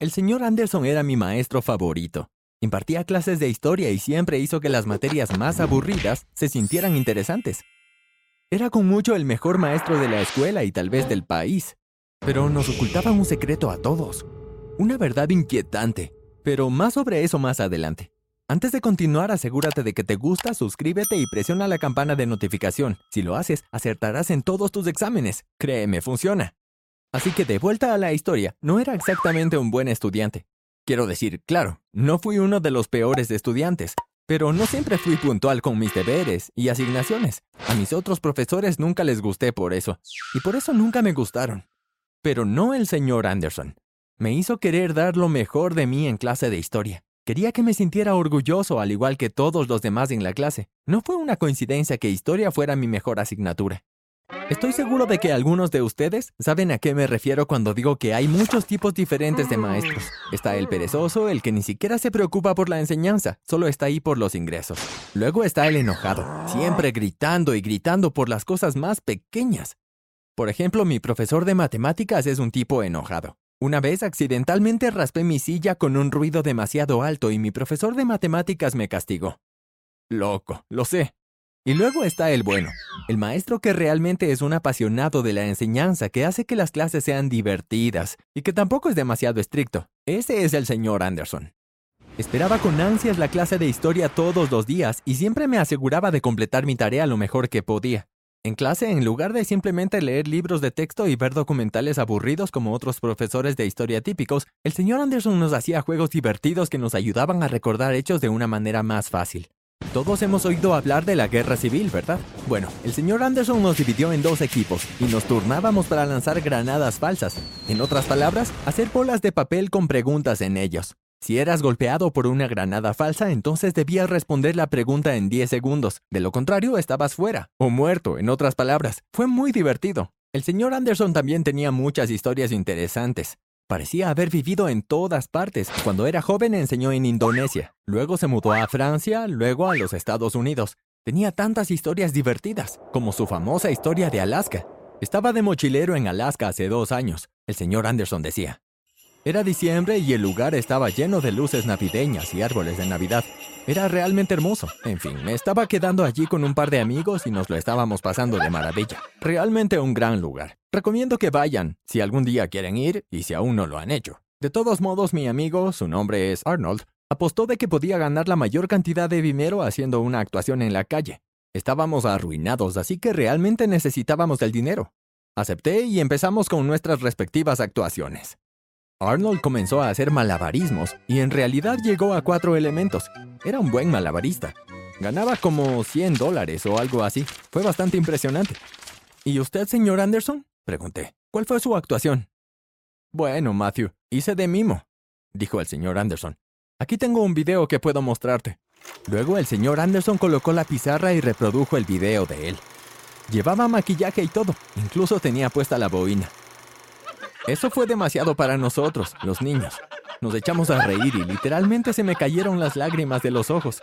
El señor Anderson era mi maestro favorito. Impartía clases de historia y siempre hizo que las materias más aburridas se sintieran interesantes. Era con mucho el mejor maestro de la escuela y tal vez del país, pero nos ocultaba un secreto a todos. Una verdad inquietante, pero más sobre eso más adelante. Antes de continuar, asegúrate de que te gusta, suscríbete y presiona la campana de notificación. Si lo haces, acertarás en todos tus exámenes. Créeme, funciona. Así que de vuelta a la historia, no era exactamente un buen estudiante. Quiero decir, claro, no fui uno de los peores estudiantes, pero no siempre fui puntual con mis deberes y asignaciones. A mis otros profesores nunca les gusté por eso, y por eso nunca me gustaron. Pero no el señor Anderson. Me hizo querer dar lo mejor de mí en clase de historia. Quería que me sintiera orgulloso al igual que todos los demás en la clase. No fue una coincidencia que historia fuera mi mejor asignatura. Estoy seguro de que algunos de ustedes saben a qué me refiero cuando digo que hay muchos tipos diferentes de maestros. Está el perezoso, el que ni siquiera se preocupa por la enseñanza, solo está ahí por los ingresos. Luego está el enojado, siempre gritando y gritando por las cosas más pequeñas. Por ejemplo, mi profesor de matemáticas es un tipo enojado. Una vez accidentalmente raspé mi silla con un ruido demasiado alto y mi profesor de matemáticas me castigó. Loco, lo sé. Y luego está el bueno, el maestro que realmente es un apasionado de la enseñanza, que hace que las clases sean divertidas y que tampoco es demasiado estricto. Ese es el señor Anderson. Esperaba con ansias la clase de historia todos los días y siempre me aseguraba de completar mi tarea lo mejor que podía. En clase, en lugar de simplemente leer libros de texto y ver documentales aburridos como otros profesores de historia típicos, el señor Anderson nos hacía juegos divertidos que nos ayudaban a recordar hechos de una manera más fácil. Todos hemos oído hablar de la guerra civil, ¿verdad? Bueno, el señor Anderson nos dividió en dos equipos y nos turnábamos para lanzar granadas falsas. En otras palabras, hacer bolas de papel con preguntas en ellos. Si eras golpeado por una granada falsa, entonces debías responder la pregunta en 10 segundos. De lo contrario, estabas fuera, o muerto, en otras palabras. Fue muy divertido. El señor Anderson también tenía muchas historias interesantes. Parecía haber vivido en todas partes. Cuando era joven enseñó en Indonesia, luego se mudó a Francia, luego a los Estados Unidos. Tenía tantas historias divertidas, como su famosa historia de Alaska. Estaba de mochilero en Alaska hace dos años. El señor Anderson decía, era diciembre y el lugar estaba lleno de luces navideñas y árboles de Navidad. Era realmente hermoso. En fin, me estaba quedando allí con un par de amigos y nos lo estábamos pasando de maravilla. Realmente un gran lugar. Recomiendo que vayan, si algún día quieren ir y si aún no lo han hecho. De todos modos, mi amigo, su nombre es Arnold, apostó de que podía ganar la mayor cantidad de dinero haciendo una actuación en la calle. Estábamos arruinados, así que realmente necesitábamos del dinero. Acepté y empezamos con nuestras respectivas actuaciones. Arnold comenzó a hacer malabarismos y en realidad llegó a cuatro elementos. Era un buen malabarista. Ganaba como 100 dólares o algo así. Fue bastante impresionante. ¿Y usted, señor Anderson? Pregunté. ¿Cuál fue su actuación? Bueno, Matthew, hice de mimo, dijo el señor Anderson. Aquí tengo un video que puedo mostrarte. Luego el señor Anderson colocó la pizarra y reprodujo el video de él. Llevaba maquillaje y todo, incluso tenía puesta la boina. Eso fue demasiado para nosotros, los niños. Nos echamos a reír y literalmente se me cayeron las lágrimas de los ojos.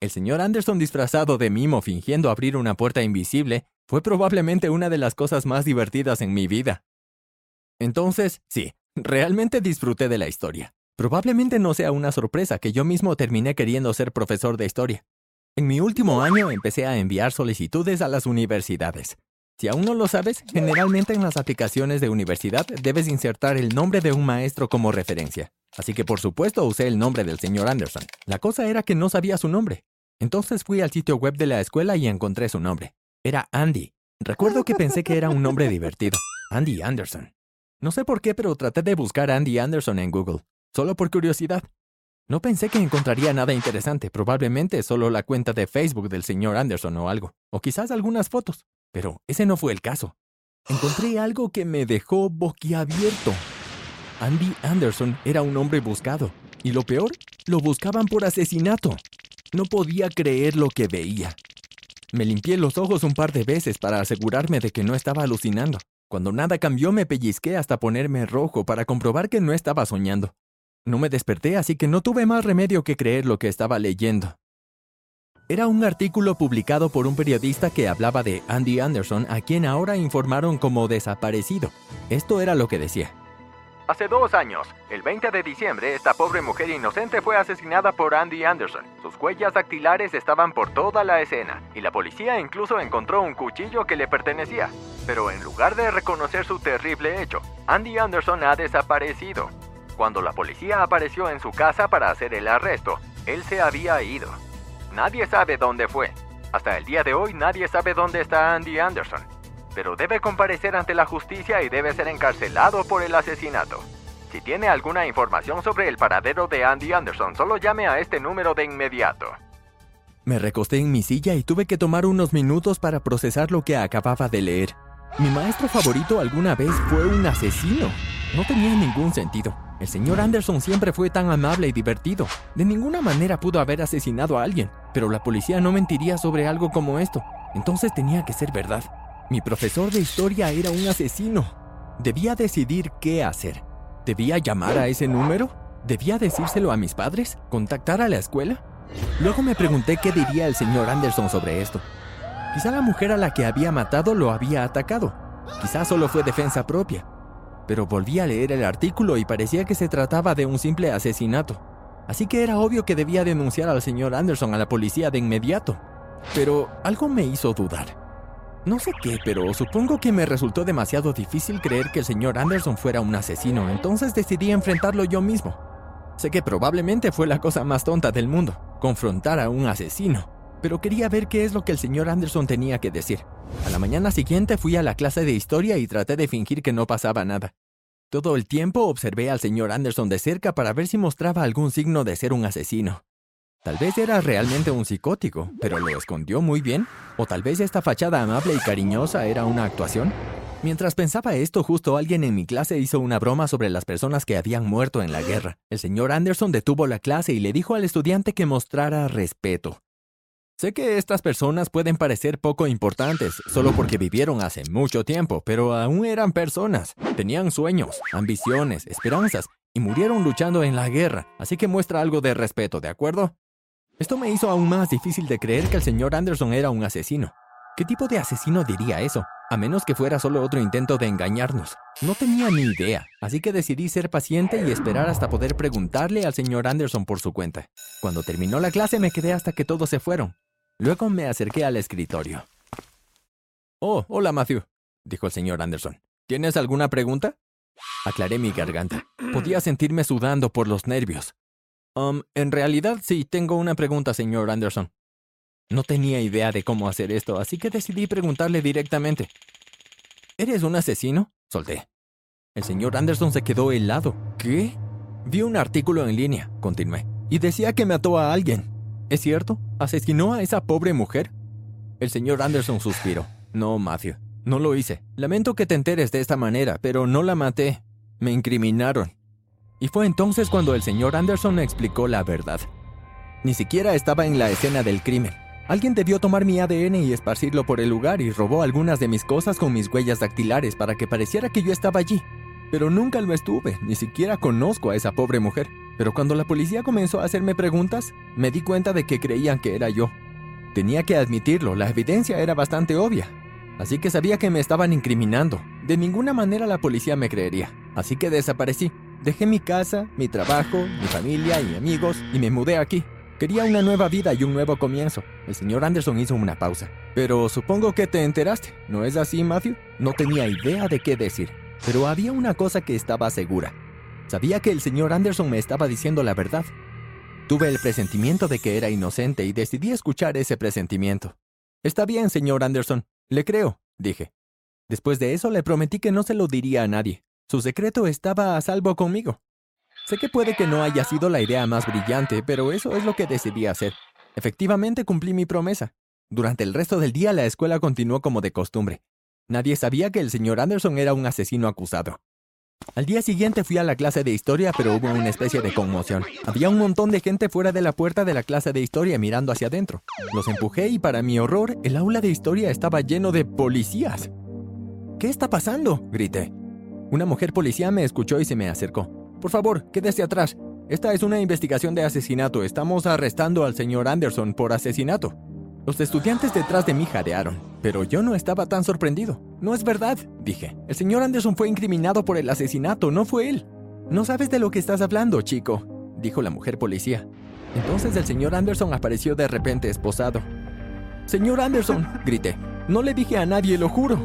El señor Anderson disfrazado de mimo fingiendo abrir una puerta invisible fue probablemente una de las cosas más divertidas en mi vida. Entonces, sí, realmente disfruté de la historia. Probablemente no sea una sorpresa que yo mismo terminé queriendo ser profesor de historia. En mi último año empecé a enviar solicitudes a las universidades. Si aún no lo sabes, generalmente en las aplicaciones de universidad debes insertar el nombre de un maestro como referencia. Así que por supuesto usé el nombre del señor Anderson. La cosa era que no sabía su nombre. Entonces fui al sitio web de la escuela y encontré su nombre. Era Andy. Recuerdo que pensé que era un nombre divertido. Andy Anderson. No sé por qué, pero traté de buscar Andy Anderson en Google, solo por curiosidad. No pensé que encontraría nada interesante, probablemente solo la cuenta de Facebook del señor Anderson o algo, o quizás algunas fotos. Pero ese no fue el caso. Encontré algo que me dejó boquiabierto. Andy Anderson era un hombre buscado, y lo peor, lo buscaban por asesinato. No podía creer lo que veía. Me limpié los ojos un par de veces para asegurarme de que no estaba alucinando. Cuando nada cambió me pellizqué hasta ponerme rojo para comprobar que no estaba soñando. No me desperté, así que no tuve más remedio que creer lo que estaba leyendo. Era un artículo publicado por un periodista que hablaba de Andy Anderson, a quien ahora informaron como desaparecido. Esto era lo que decía. Hace dos años, el 20 de diciembre, esta pobre mujer inocente fue asesinada por Andy Anderson. Sus huellas dactilares estaban por toda la escena, y la policía incluso encontró un cuchillo que le pertenecía. Pero en lugar de reconocer su terrible hecho, Andy Anderson ha desaparecido. Cuando la policía apareció en su casa para hacer el arresto, él se había ido. Nadie sabe dónde fue. Hasta el día de hoy nadie sabe dónde está Andy Anderson pero debe comparecer ante la justicia y debe ser encarcelado por el asesinato. Si tiene alguna información sobre el paradero de Andy Anderson, solo llame a este número de inmediato. Me recosté en mi silla y tuve que tomar unos minutos para procesar lo que acababa de leer. Mi maestro favorito alguna vez fue un asesino. No tenía ningún sentido. El señor Anderson siempre fue tan amable y divertido. De ninguna manera pudo haber asesinado a alguien, pero la policía no mentiría sobre algo como esto. Entonces tenía que ser verdad. Mi profesor de historia era un asesino. Debía decidir qué hacer. ¿Debía llamar a ese número? ¿Debía decírselo a mis padres? ¿Contactar a la escuela? Luego me pregunté qué diría el señor Anderson sobre esto. Quizá la mujer a la que había matado lo había atacado. Quizá solo fue defensa propia. Pero volví a leer el artículo y parecía que se trataba de un simple asesinato. Así que era obvio que debía denunciar al señor Anderson a la policía de inmediato. Pero algo me hizo dudar. No sé qué, pero supongo que me resultó demasiado difícil creer que el señor Anderson fuera un asesino, entonces decidí enfrentarlo yo mismo. Sé que probablemente fue la cosa más tonta del mundo, confrontar a un asesino, pero quería ver qué es lo que el señor Anderson tenía que decir. A la mañana siguiente fui a la clase de historia y traté de fingir que no pasaba nada. Todo el tiempo observé al señor Anderson de cerca para ver si mostraba algún signo de ser un asesino. Tal vez era realmente un psicótico, pero lo escondió muy bien. O tal vez esta fachada amable y cariñosa era una actuación. Mientras pensaba esto, justo alguien en mi clase hizo una broma sobre las personas que habían muerto en la guerra. El señor Anderson detuvo la clase y le dijo al estudiante que mostrara respeto. Sé que estas personas pueden parecer poco importantes solo porque vivieron hace mucho tiempo, pero aún eran personas. Tenían sueños, ambiciones, esperanzas y murieron luchando en la guerra, así que muestra algo de respeto, ¿de acuerdo? Esto me hizo aún más difícil de creer que el señor Anderson era un asesino. ¿Qué tipo de asesino diría eso? A menos que fuera solo otro intento de engañarnos. No tenía ni idea, así que decidí ser paciente y esperar hasta poder preguntarle al señor Anderson por su cuenta. Cuando terminó la clase me quedé hasta que todos se fueron. Luego me acerqué al escritorio. Oh, hola Matthew, dijo el señor Anderson. ¿Tienes alguna pregunta? Aclaré mi garganta. Podía sentirme sudando por los nervios. Um, en realidad sí, tengo una pregunta, señor Anderson. No tenía idea de cómo hacer esto, así que decidí preguntarle directamente. ¿Eres un asesino? Solté. El señor Anderson se quedó helado. ¿Qué? Vi un artículo en línea, continué, y decía que mató a alguien. ¿Es cierto? ¿Asesinó a esa pobre mujer? El señor Anderson suspiró. No, Matthew, no lo hice. Lamento que te enteres de esta manera, pero no la maté. Me incriminaron. Y fue entonces cuando el señor Anderson explicó la verdad. Ni siquiera estaba en la escena del crimen. Alguien debió tomar mi ADN y esparcirlo por el lugar y robó algunas de mis cosas con mis huellas dactilares para que pareciera que yo estaba allí. Pero nunca lo estuve, ni siquiera conozco a esa pobre mujer. Pero cuando la policía comenzó a hacerme preguntas, me di cuenta de que creían que era yo. Tenía que admitirlo, la evidencia era bastante obvia. Así que sabía que me estaban incriminando. De ninguna manera la policía me creería. Así que desaparecí. Dejé mi casa, mi trabajo, mi familia y amigos y me mudé aquí. Quería una nueva vida y un nuevo comienzo. El señor Anderson hizo una pausa. Pero supongo que te enteraste, ¿no es así, Matthew? No tenía idea de qué decir. Pero había una cosa que estaba segura. Sabía que el señor Anderson me estaba diciendo la verdad. Tuve el presentimiento de que era inocente y decidí escuchar ese presentimiento. Está bien, señor Anderson, le creo, dije. Después de eso le prometí que no se lo diría a nadie. Su secreto estaba a salvo conmigo. Sé que puede que no haya sido la idea más brillante, pero eso es lo que decidí hacer. Efectivamente cumplí mi promesa. Durante el resto del día la escuela continuó como de costumbre. Nadie sabía que el señor Anderson era un asesino acusado. Al día siguiente fui a la clase de historia, pero hubo una especie de conmoción. Había un montón de gente fuera de la puerta de la clase de historia mirando hacia adentro. Los empujé y para mi horror, el aula de historia estaba lleno de policías. ¿Qué está pasando? grité. Una mujer policía me escuchó y se me acercó. Por favor, quédese atrás. Esta es una investigación de asesinato. Estamos arrestando al señor Anderson por asesinato. Los estudiantes detrás de mí jadearon, pero yo no estaba tan sorprendido. No es verdad, dije. El señor Anderson fue incriminado por el asesinato, no fue él. No sabes de lo que estás hablando, chico, dijo la mujer policía. Entonces el señor Anderson apareció de repente esposado. Señor Anderson, grité. No le dije a nadie, lo juro.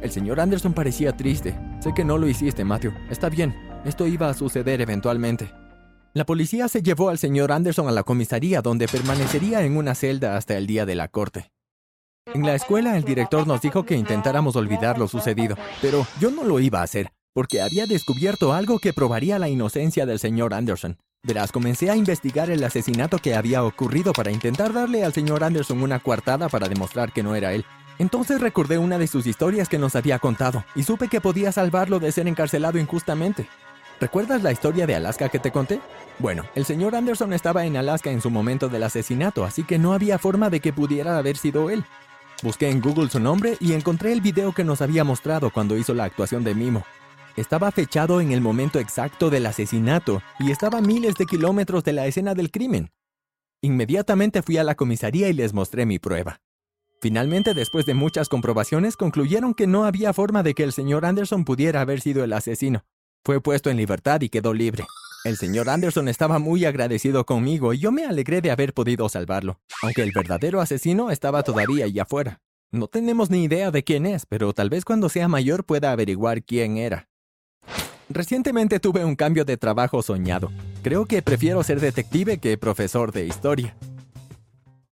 El señor Anderson parecía triste. Sé que no lo hiciste, Matthew. Está bien. Esto iba a suceder eventualmente. La policía se llevó al señor Anderson a la comisaría donde permanecería en una celda hasta el día de la corte. En la escuela el director nos dijo que intentáramos olvidar lo sucedido, pero yo no lo iba a hacer, porque había descubierto algo que probaría la inocencia del señor Anderson. Verás, comencé a investigar el asesinato que había ocurrido para intentar darle al señor Anderson una coartada para demostrar que no era él. Entonces recordé una de sus historias que nos había contado y supe que podía salvarlo de ser encarcelado injustamente. ¿Recuerdas la historia de Alaska que te conté? Bueno, el señor Anderson estaba en Alaska en su momento del asesinato, así que no había forma de que pudiera haber sido él. Busqué en Google su nombre y encontré el video que nos había mostrado cuando hizo la actuación de Mimo. Estaba fechado en el momento exacto del asesinato y estaba a miles de kilómetros de la escena del crimen. Inmediatamente fui a la comisaría y les mostré mi prueba. Finalmente, después de muchas comprobaciones, concluyeron que no había forma de que el señor Anderson pudiera haber sido el asesino. Fue puesto en libertad y quedó libre. El señor Anderson estaba muy agradecido conmigo y yo me alegré de haber podido salvarlo, aunque el verdadero asesino estaba todavía allá afuera. No tenemos ni idea de quién es, pero tal vez cuando sea mayor pueda averiguar quién era. Recientemente tuve un cambio de trabajo soñado. Creo que prefiero ser detective que profesor de historia.